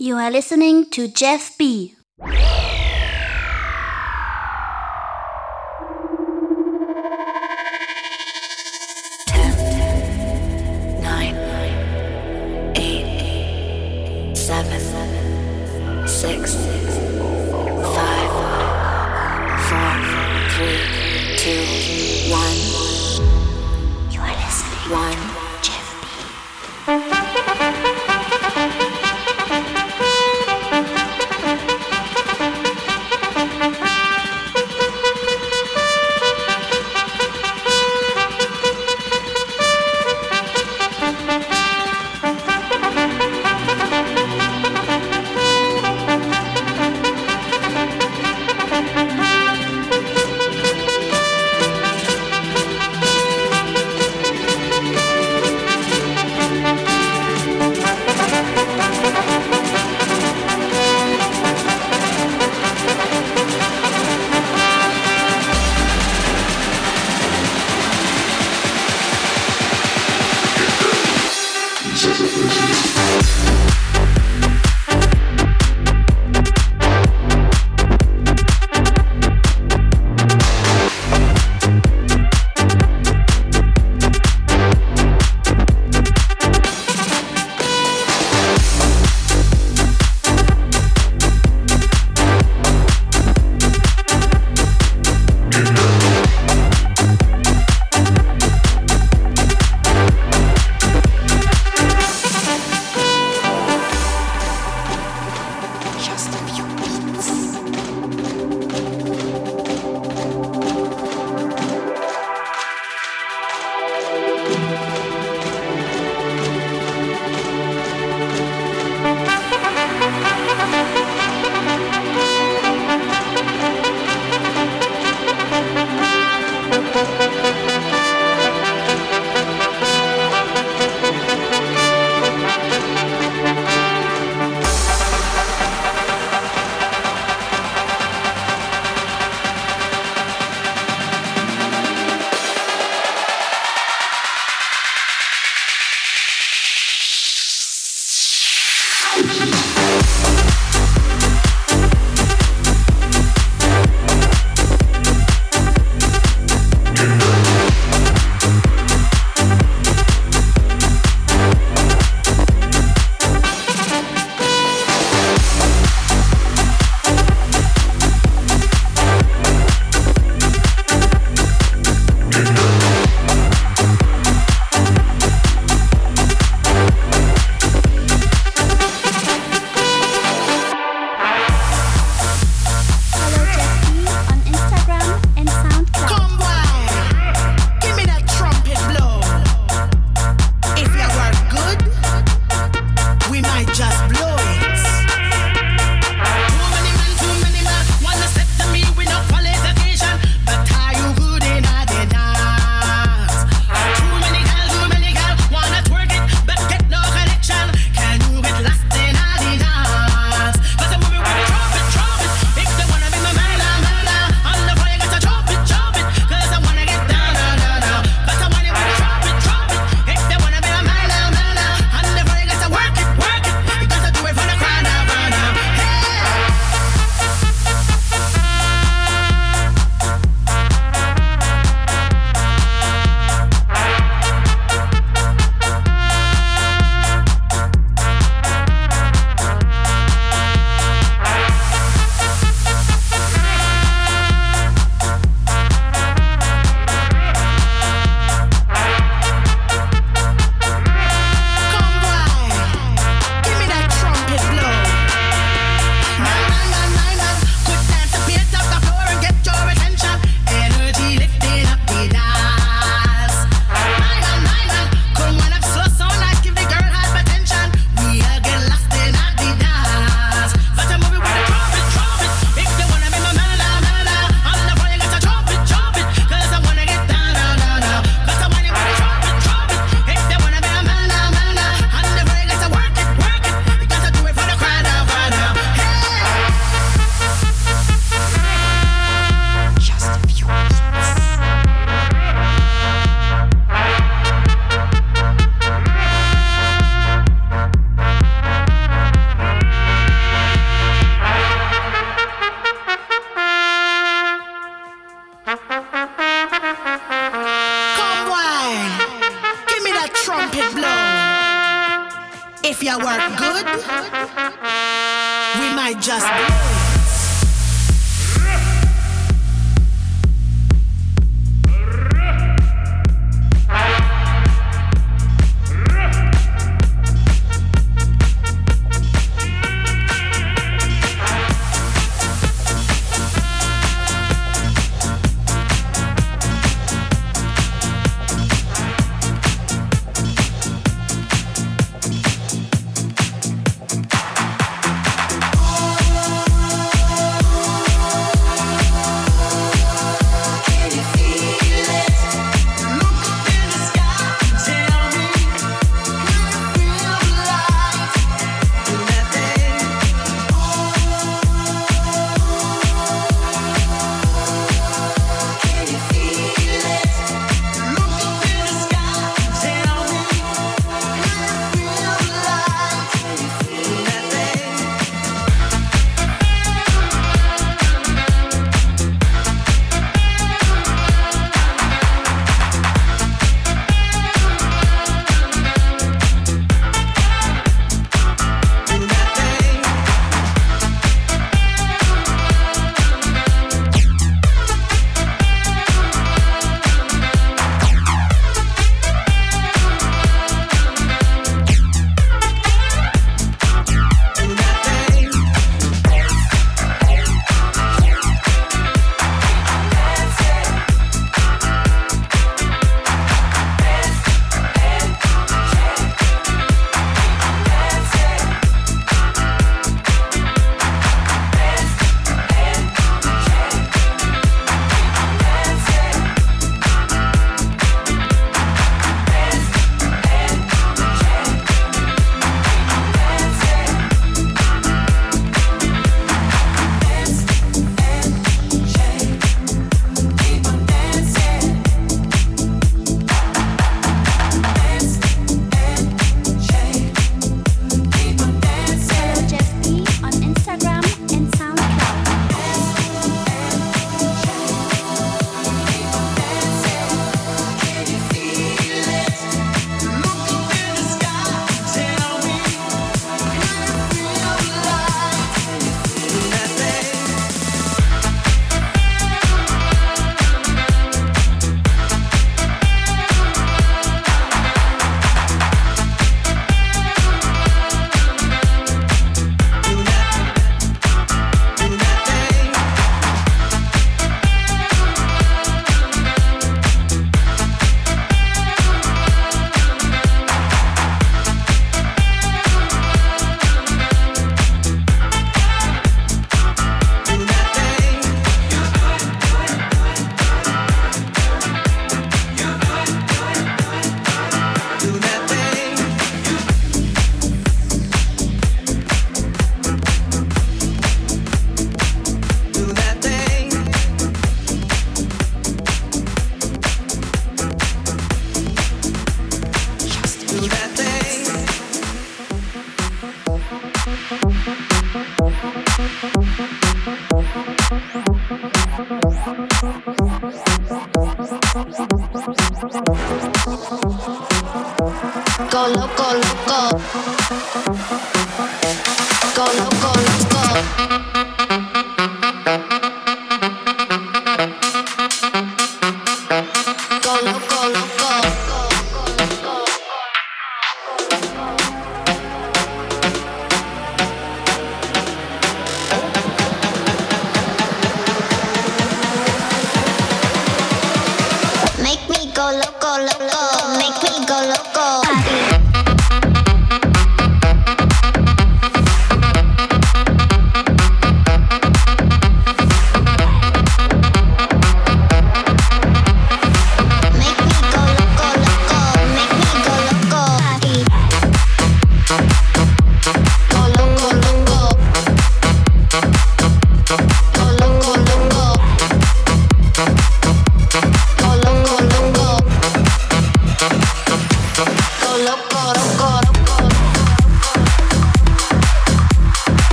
You are listening to Jeff B.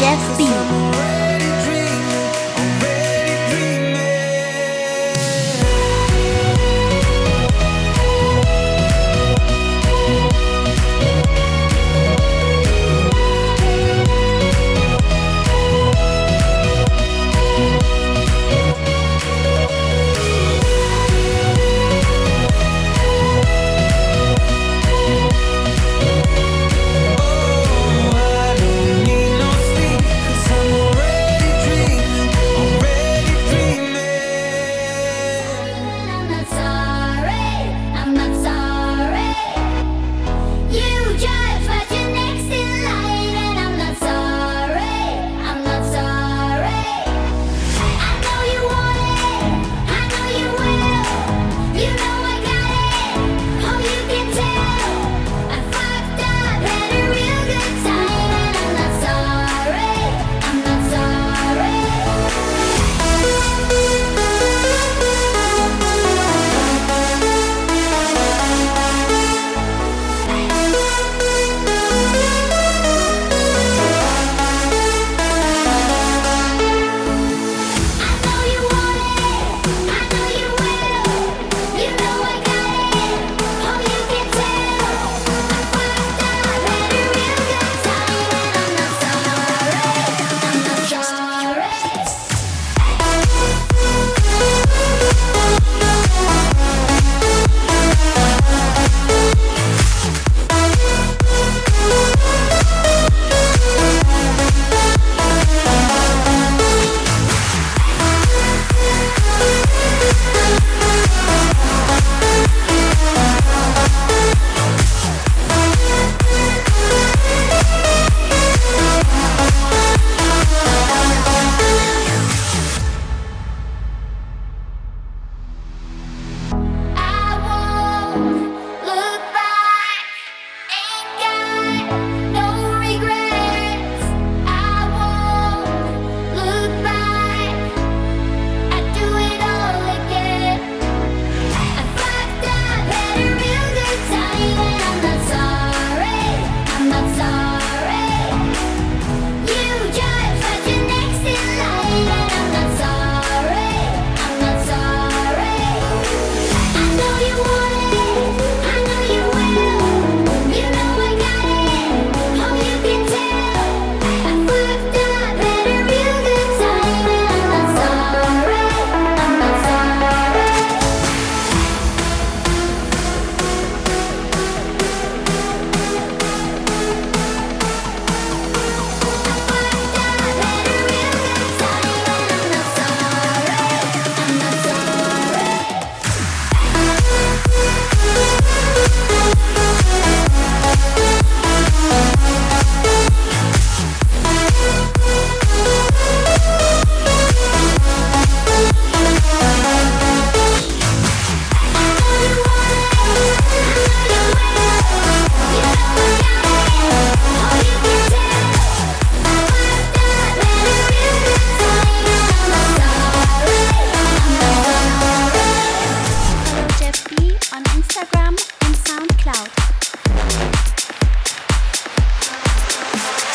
Cause I'm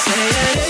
say it.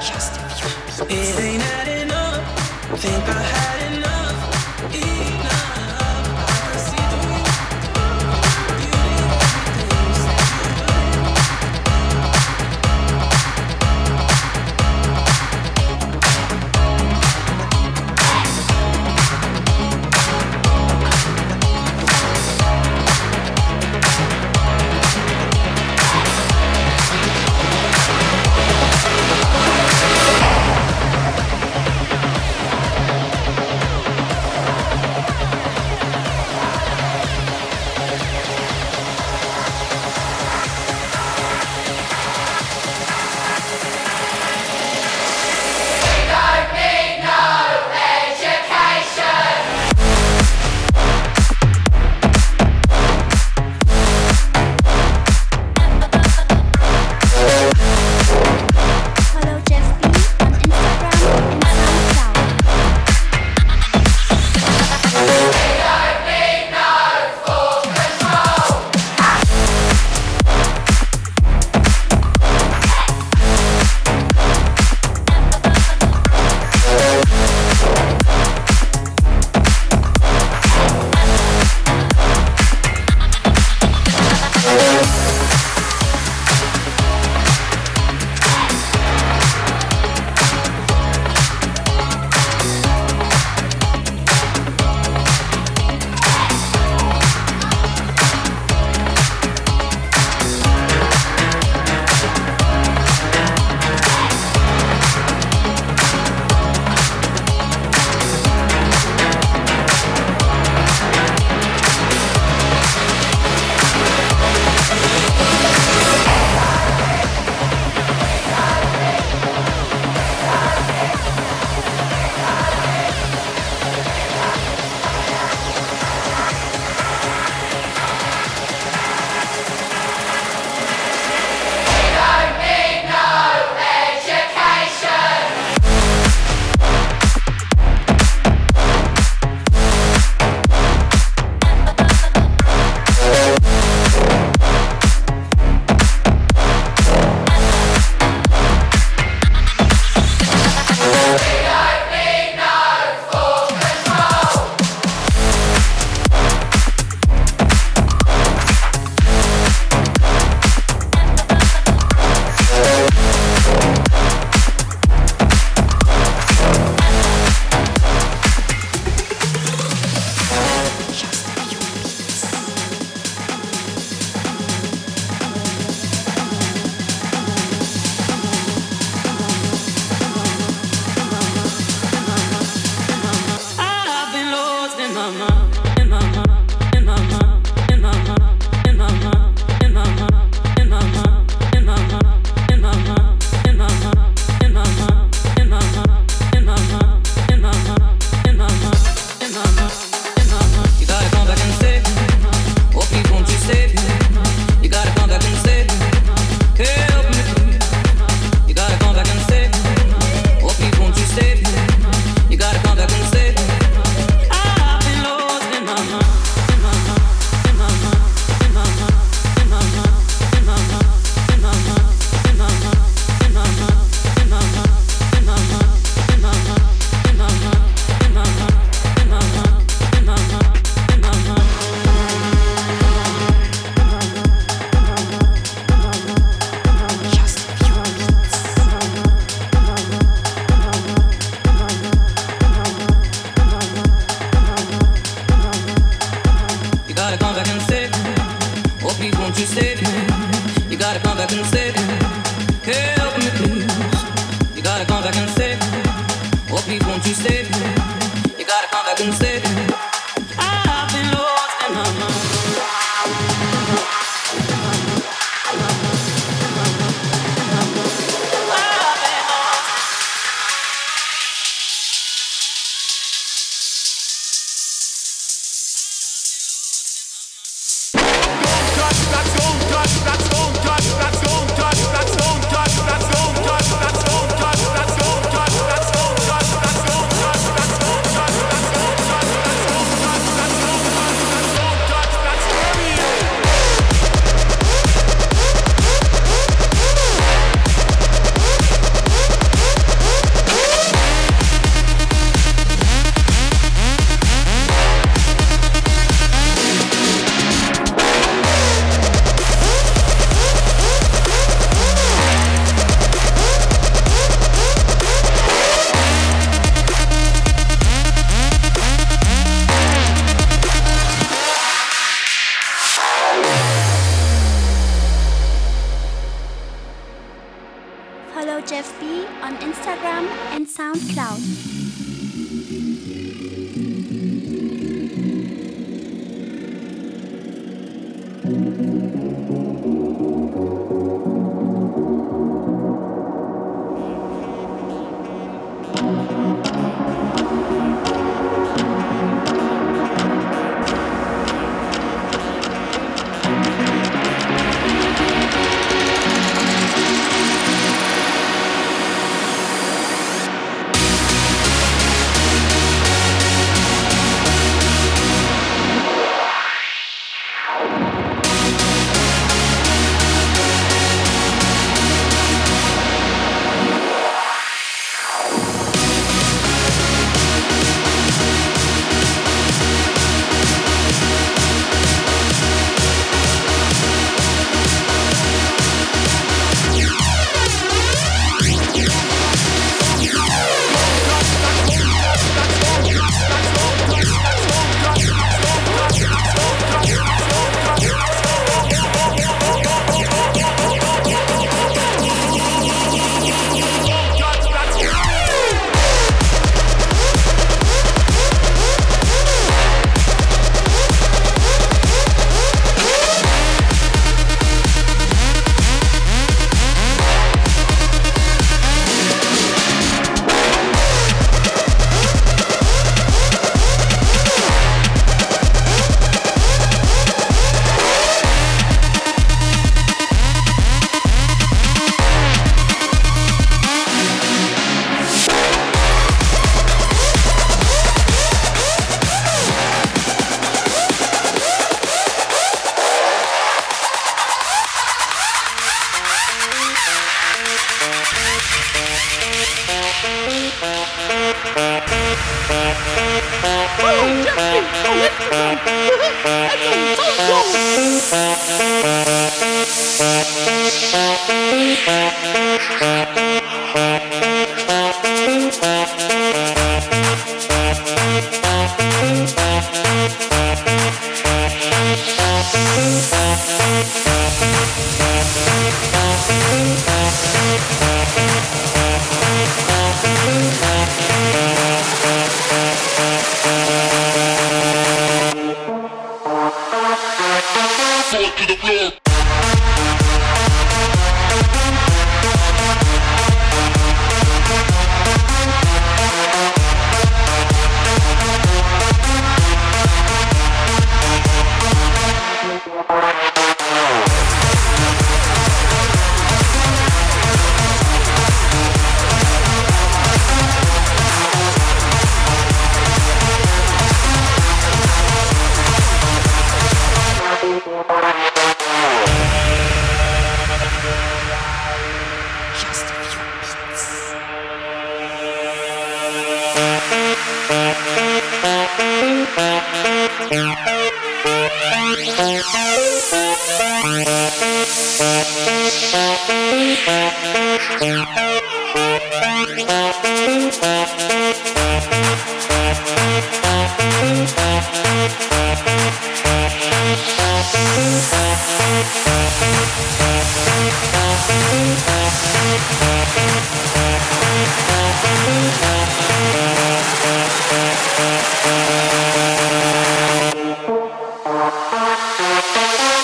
Just if you It ain't adding up. Think I have.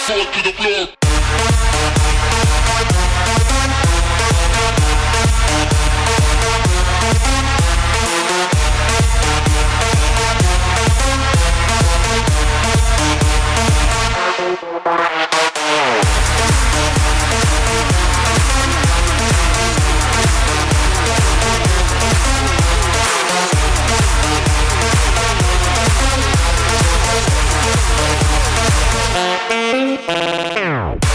soul to the floor. Bye. Ow.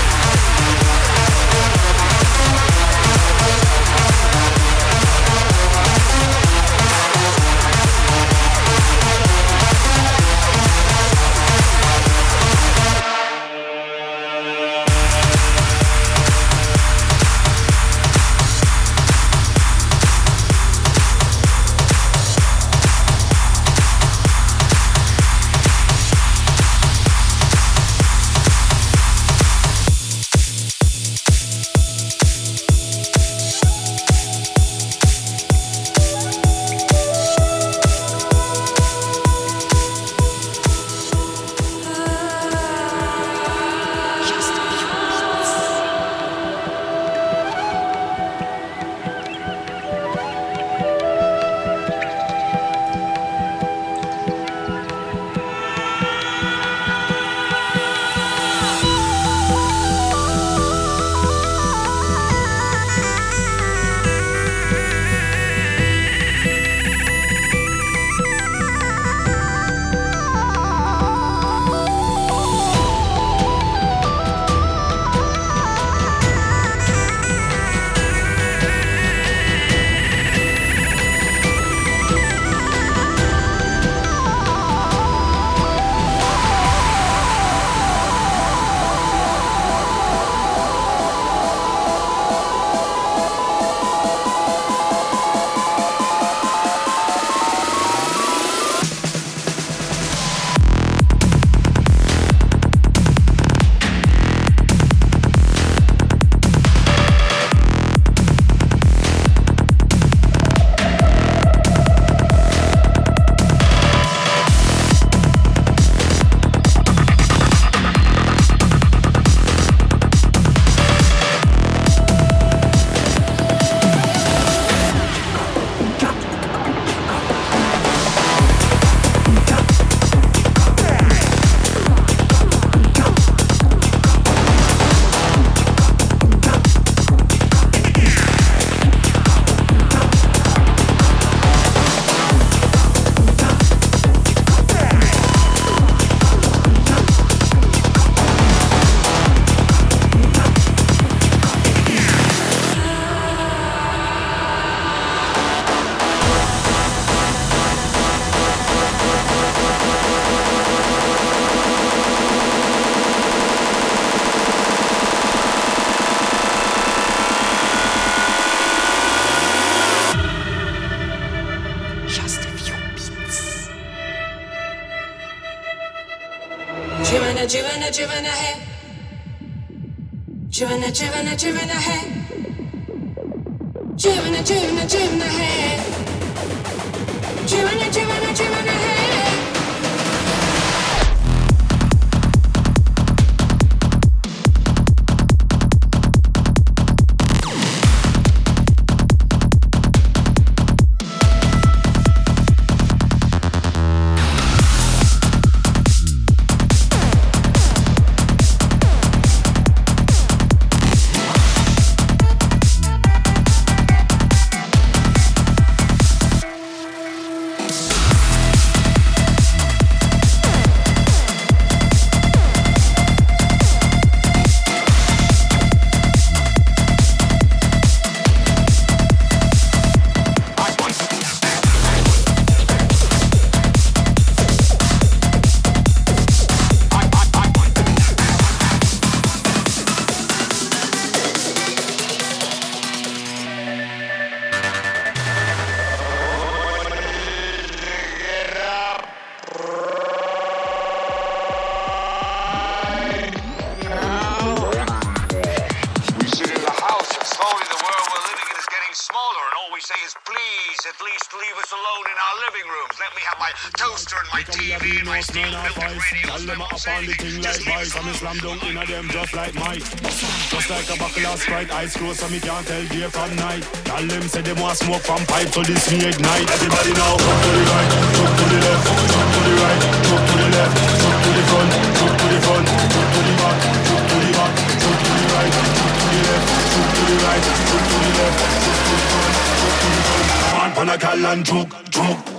Eyes closed so me can't tell day from night. Tell them say they want smoke from pipe so this me ignite. Everybody now, jump to the right, jump to the left, jump to the right, jump to the left, jump to the front, jump to the front, jump to the back, jump to the back, jump to the right, jump to the left, jump to the right, jump to the left, jump to the front, jump to the front. On, pan a cal and juke, juke.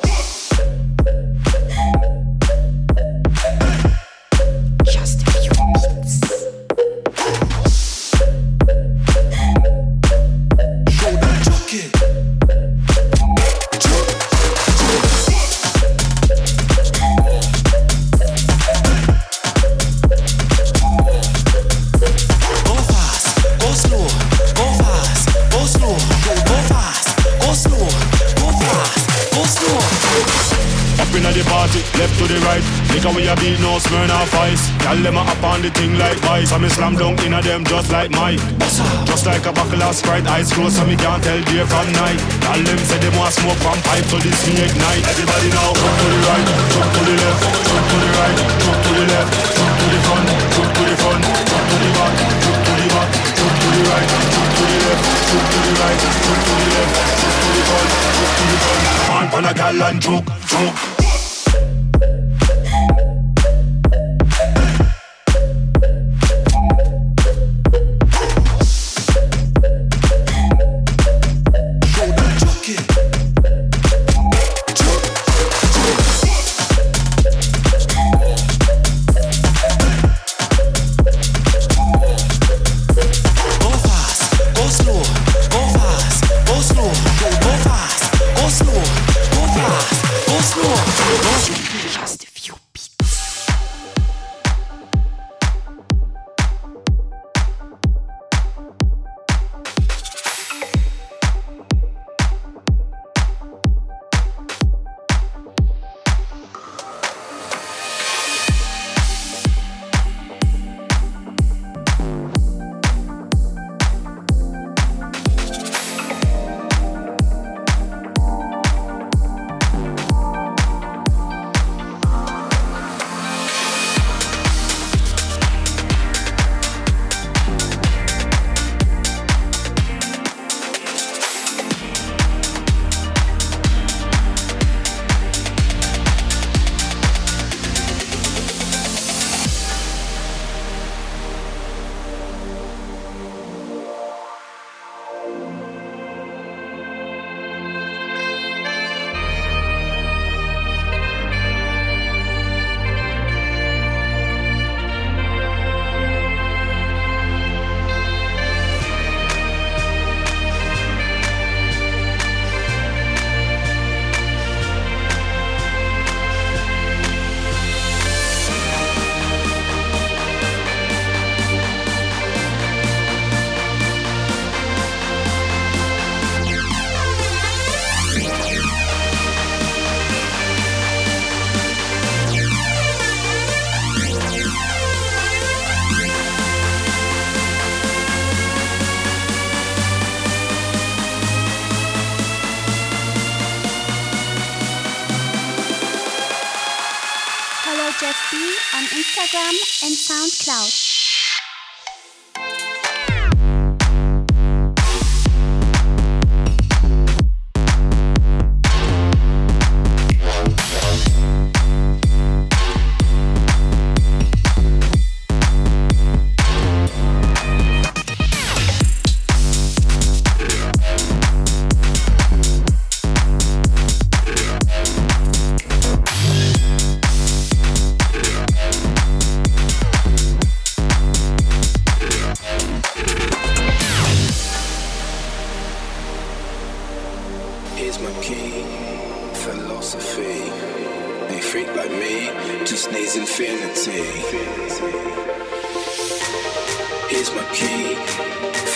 A beat, off ice. Y'all them a up on the thing like vice. I me slam dunk inna them just like Mike. Just like a buckle of Sprite, eyes closed so me can't tell day from night. Y'all them say them want smoke from pipe, so this me ignite. Everybody now, jump to the right, jump to the left, jump to the right, jump to the left, jump to the front, jump to the front, jump to the back, jump to the back, jump to the right, jump to the left, jump to the right, jump to the left, jump to the front, jump to the front. Man, pan a gal and choke.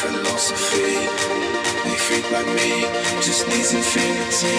Philosophy, They freak like me, just needs infinity.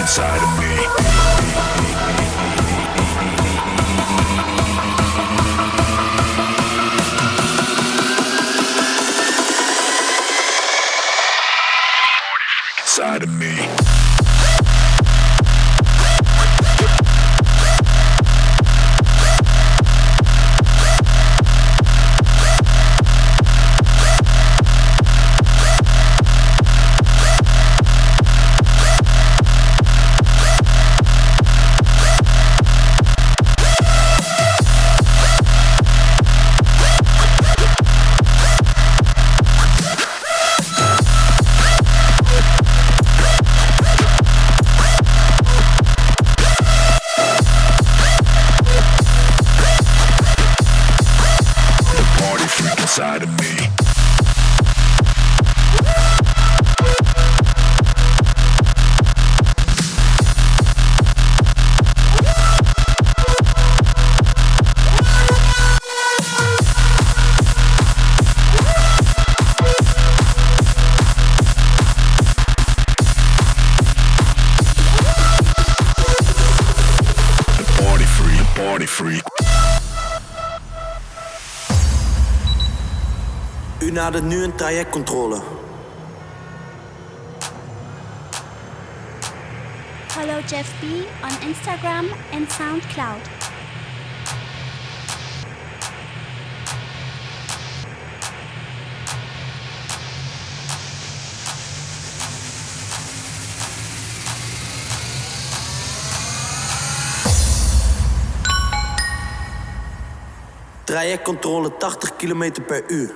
inside of me. Nadert nu een trajectcontrole. Follow Jeff B on Instagram and SoundCloud. Trajectcontrole 80 km per uur.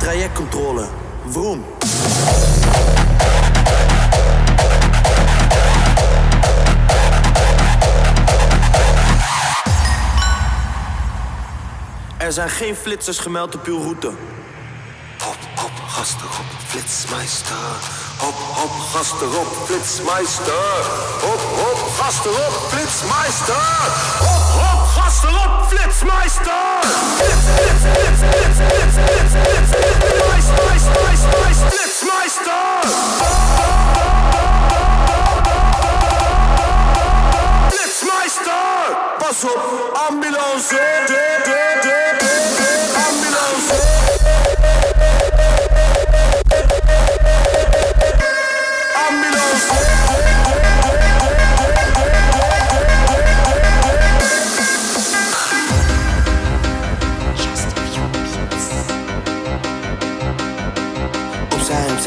Trajectcontrole. Vroom. Er zijn geen flitsers gemeld op uw route. Hop, hop, gasten op, flitsmeister. Hop, hop, gasten op, flitsmeister. Hop, hop, gasten op, flitsmeister. Hop, hop, gasten op, flitsmeister. Flits, flits, flits, flits, flits, flits, flits, flitsmeister. Flitsmeister. Flitsmeister. Pas op, ambulance. Ambulance. Opzij,